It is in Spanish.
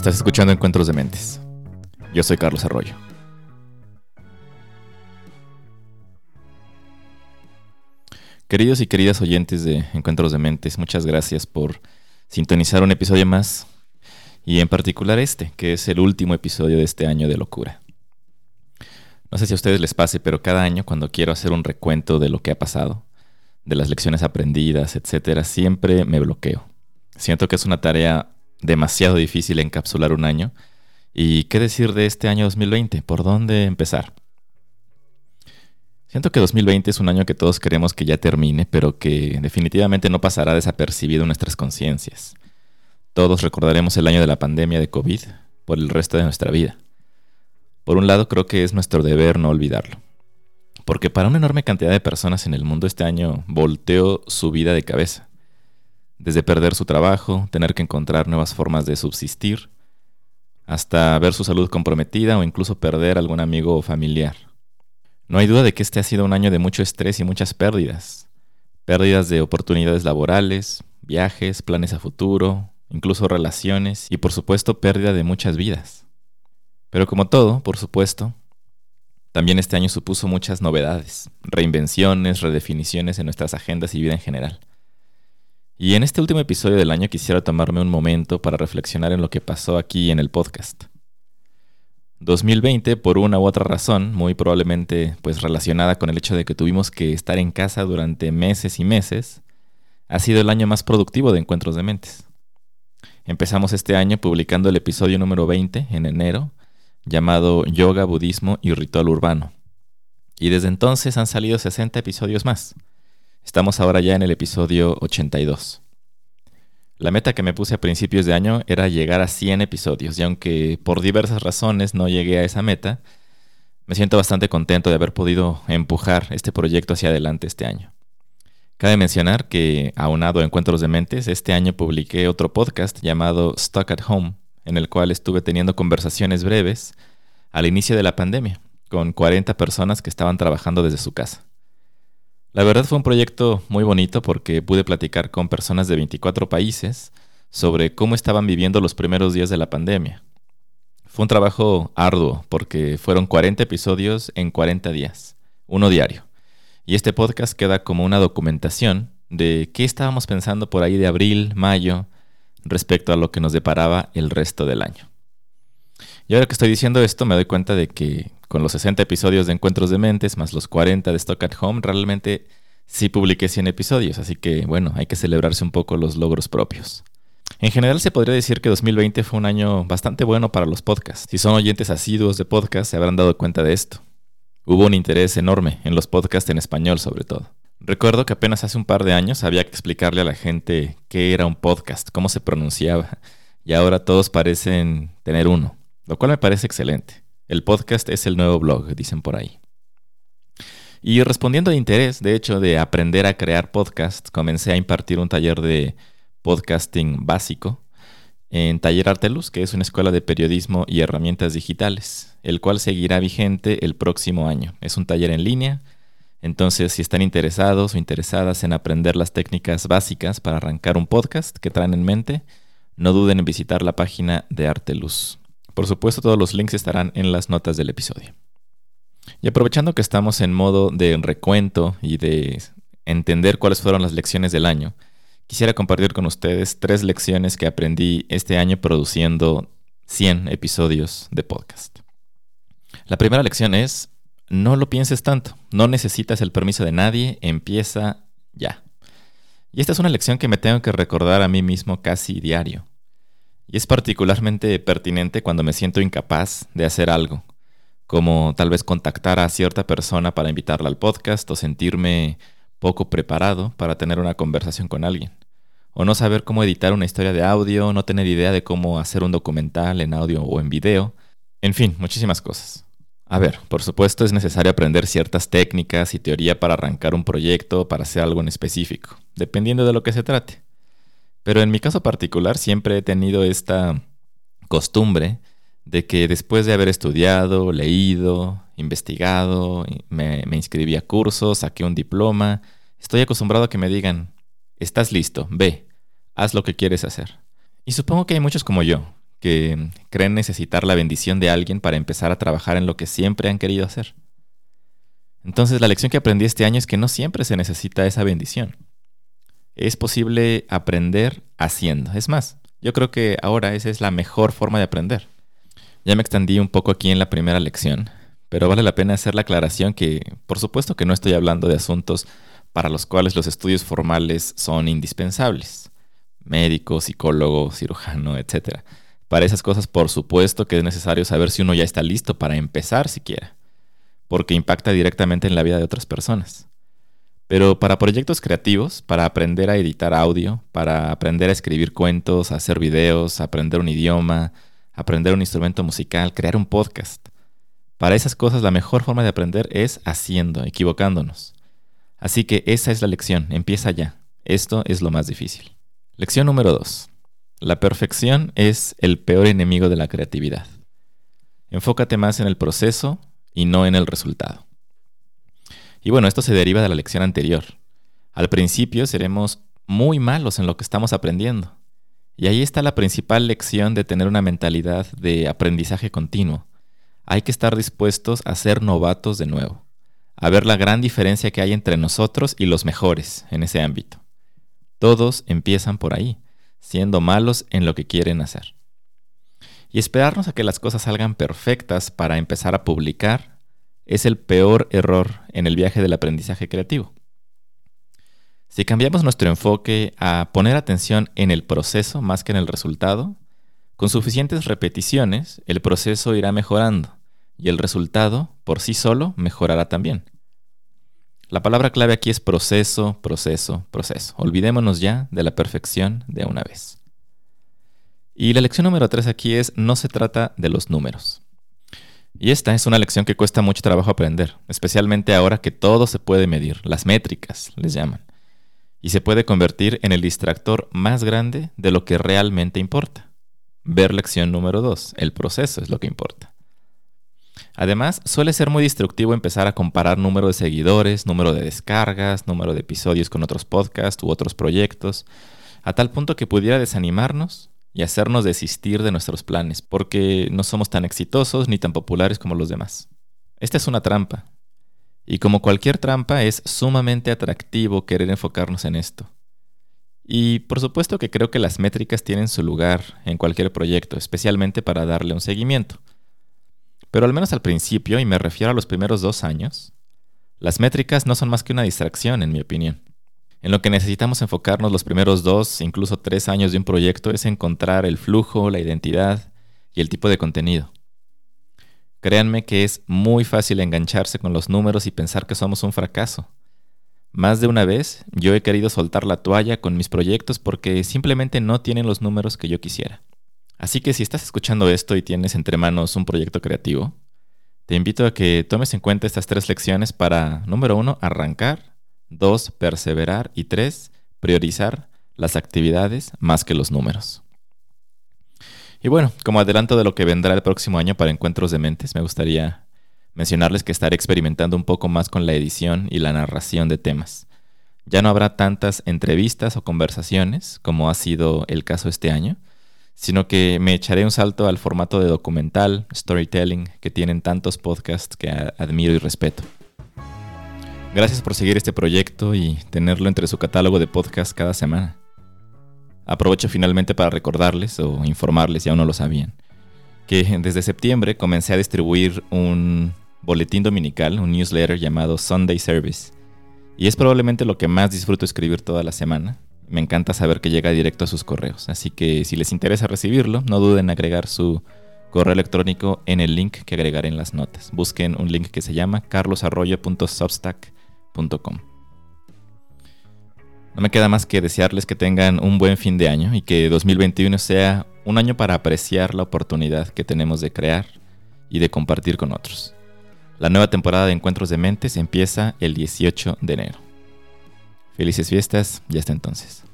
Estás escuchando Encuentros de Mentes. Yo soy Carlos Arroyo. Queridos y queridas oyentes de Encuentros de Mentes, muchas gracias por sintonizar un episodio más y en particular este, que es el último episodio de este año de locura. No sé si a ustedes les pase, pero cada año cuando quiero hacer un recuento de lo que ha pasado, de las lecciones aprendidas, etcétera, siempre me bloqueo. Siento que es una tarea demasiado difícil encapsular un año. ¿Y qué decir de este año 2020? ¿Por dónde empezar? Siento que 2020 es un año que todos queremos que ya termine, pero que definitivamente no pasará desapercibido en nuestras conciencias. Todos recordaremos el año de la pandemia de COVID por el resto de nuestra vida. Por un lado, creo que es nuestro deber no olvidarlo. Porque para una enorme cantidad de personas en el mundo este año volteó su vida de cabeza. Desde perder su trabajo, tener que encontrar nuevas formas de subsistir, hasta ver su salud comprometida o incluso perder algún amigo o familiar. No hay duda de que este ha sido un año de mucho estrés y muchas pérdidas. Pérdidas de oportunidades laborales, viajes, planes a futuro, incluso relaciones y por supuesto pérdida de muchas vidas. Pero como todo, por supuesto, también este año supuso muchas novedades, reinvenciones, redefiniciones en nuestras agendas y vida en general. Y en este último episodio del año quisiera tomarme un momento para reflexionar en lo que pasó aquí en el podcast. 2020, por una u otra razón, muy probablemente pues relacionada con el hecho de que tuvimos que estar en casa durante meses y meses, ha sido el año más productivo de Encuentros de Mentes. Empezamos este año publicando el episodio número 20 en enero, llamado Yoga, Budismo y Ritual Urbano. Y desde entonces han salido 60 episodios más. Estamos ahora ya en el episodio 82. La meta que me puse a principios de año era llegar a 100 episodios y aunque por diversas razones no llegué a esa meta, me siento bastante contento de haber podido empujar este proyecto hacia adelante este año. Cabe mencionar que, aunado a Encuentros de Mentes, este año publiqué otro podcast llamado Stuck at Home, en el cual estuve teniendo conversaciones breves al inicio de la pandemia, con 40 personas que estaban trabajando desde su casa. La verdad fue un proyecto muy bonito porque pude platicar con personas de 24 países sobre cómo estaban viviendo los primeros días de la pandemia. Fue un trabajo arduo porque fueron 40 episodios en 40 días, uno diario. Y este podcast queda como una documentación de qué estábamos pensando por ahí de abril, mayo, respecto a lo que nos deparaba el resto del año. Y ahora que estoy diciendo esto, me doy cuenta de que con los 60 episodios de Encuentros de Mentes, más los 40 de Stock at Home, realmente sí publiqué 100 episodios, así que bueno, hay que celebrarse un poco los logros propios. En general se podría decir que 2020 fue un año bastante bueno para los podcasts. Si son oyentes asiduos de podcast, se habrán dado cuenta de esto. Hubo un interés enorme en los podcasts en español sobre todo. Recuerdo que apenas hace un par de años había que explicarle a la gente qué era un podcast, cómo se pronunciaba, y ahora todos parecen tener uno, lo cual me parece excelente. El podcast es el nuevo blog, dicen por ahí. Y respondiendo de interés, de hecho, de aprender a crear podcasts, comencé a impartir un taller de podcasting básico en Taller Artelus, que es una escuela de periodismo y herramientas digitales, el cual seguirá vigente el próximo año. Es un taller en línea, entonces si están interesados o interesadas en aprender las técnicas básicas para arrancar un podcast que traen en mente, no duden en visitar la página de Artelus. Por supuesto, todos los links estarán en las notas del episodio. Y aprovechando que estamos en modo de recuento y de entender cuáles fueron las lecciones del año, quisiera compartir con ustedes tres lecciones que aprendí este año produciendo 100 episodios de podcast. La primera lección es, no lo pienses tanto, no necesitas el permiso de nadie, empieza ya. Y esta es una lección que me tengo que recordar a mí mismo casi diario. Y es particularmente pertinente cuando me siento incapaz de hacer algo, como tal vez contactar a cierta persona para invitarla al podcast o sentirme poco preparado para tener una conversación con alguien, o no saber cómo editar una historia de audio, no tener idea de cómo hacer un documental en audio o en video, en fin, muchísimas cosas. A ver, por supuesto es necesario aprender ciertas técnicas y teoría para arrancar un proyecto, para hacer algo en específico, dependiendo de lo que se trate. Pero en mi caso particular siempre he tenido esta costumbre de que después de haber estudiado, leído, investigado, me, inscribí a cursos, saqué un diploma, estoy acostumbrado a que me digan, estás listo, ve, haz lo que quieres hacer. Y supongo que hay muchos como yo, que creen necesitar la bendición de alguien para empezar a trabajar en lo que siempre han querido hacer. Entonces la lección que aprendí este año es que no siempre se necesita esa bendición. Es posible aprender haciendo. Es más, yo creo que ahora esa es la mejor forma de aprender. Ya me extendí un poco aquí en la primera lección, pero vale la pena hacer la aclaración que, por supuesto que no estoy hablando de asuntos para los cuales los estudios formales son indispensables. Médico, psicólogo, cirujano, etc. Para esas cosas, por supuesto que es necesario saber si uno ya está listo para empezar siquiera, porque impacta directamente en la vida de otras personas. Pero para proyectos creativos, para aprender a editar audio, para aprender a escribir cuentos, hacer videos, aprender un idioma, aprender un instrumento musical, crear un podcast, para esas cosas la mejor forma de aprender es haciendo, equivocándonos. Así que esa es la lección, empieza ya. Esto es lo más difícil. Lección número 2. La perfección es el peor enemigo de la creatividad. Enfócate más en el proceso y no en el resultado. Y bueno, esto se deriva de la lección anterior. Al principio seremos muy malos en lo que estamos aprendiendo. Y ahí está la principal lección de tener una mentalidad de aprendizaje continuo hay que estar dispuestos a ser novatos de nuevo, a ver la gran diferencia que hay entre nosotros y los mejores en ese ámbito. Todos empiezan por ahí, siendo malos en lo que quieren hacer. Y esperarnos a que las cosas salgan perfectas para empezar a publicar es el peor error en el viaje del aprendizaje creativo. Si cambiamos nuestro enfoque a poner atención en el proceso más que en el resultado, con suficientes repeticiones el proceso irá mejorando y el resultado por sí solo mejorará también. La palabra clave aquí es proceso, proceso, proceso. Olvidémonos ya de la perfección de una vez. Y la lección número 3 aquí es no se trata de los números. Y esta es una lección que cuesta mucho trabajo aprender, especialmente ahora que todo se puede medir, las métricas les llaman, y se puede convertir en el distractor más grande de lo que realmente importa. Ver lección número 2, el proceso es lo que importa. Además, suele ser muy destructivo empezar a comparar número de seguidores, número de descargas, número de episodios con otros podcasts u otros proyectos, a tal punto que pudiera desanimarnos y hacernos desistir de nuestros planes, porque no somos tan exitosos ni tan populares como los demás. Esta es una trampa. Y como cualquier trampa, es sumamente atractivo querer enfocarnos en esto. Y por supuesto que creo que las métricas tienen su lugar en cualquier proyecto, especialmente para darle un seguimiento. Pero al menos al principio, y me refiero a los primeros dos años, las métricas no son más que una distracción, en mi opinión. En lo que necesitamos enfocarnos los primeros dos, incluso tres años de un proyecto es encontrar el flujo, la identidad y el tipo de contenido. Créanme que es muy fácil engancharse con los números y pensar que somos un fracaso. Más de una vez yo he querido soltar la toalla con mis proyectos porque simplemente no tienen los números que yo quisiera. Así que si estás escuchando esto y tienes entre manos un proyecto creativo, te invito a que tomes en cuenta estas tres lecciones para, número uno, arrancar, dos, perseverar y tres, priorizar las actividades más que los números. Y bueno, como adelanto de lo que vendrá el próximo año para Encuentros de Mentes, me gustaría mencionarles que estaré experimentando un poco más con la edición y la narración de temas. Ya no habrá tantas entrevistas o conversaciones como ha sido el caso este año, sino que me echaré un salto al formato de documental, storytelling, que tienen tantos podcasts que admiro y respeto. Gracias por seguir este proyecto y tenerlo entre su catálogo de podcasts cada semana. Aprovecho finalmente para recordarles o informarles, si aún no lo sabían, que desde septiembre comencé a distribuir un boletín dominical, un newsletter llamado Sunday Service. Y es probablemente lo que más disfruto escribir toda la semana, me encanta saber que llega directo a sus correos. Así que si les interesa recibirlo, no duden en agregar su correo electrónico en el link que agregaré en las notas. Busquen un link que se llama carlosarroyo.substack.com. No me queda más que desearles que tengan un buen fin de año y que 2021 sea un año para apreciar la oportunidad que tenemos de crear y de compartir con otros. La nueva temporada de Encuentros de Mentes empieza el 18 de enero. Felices fiestas y hasta entonces.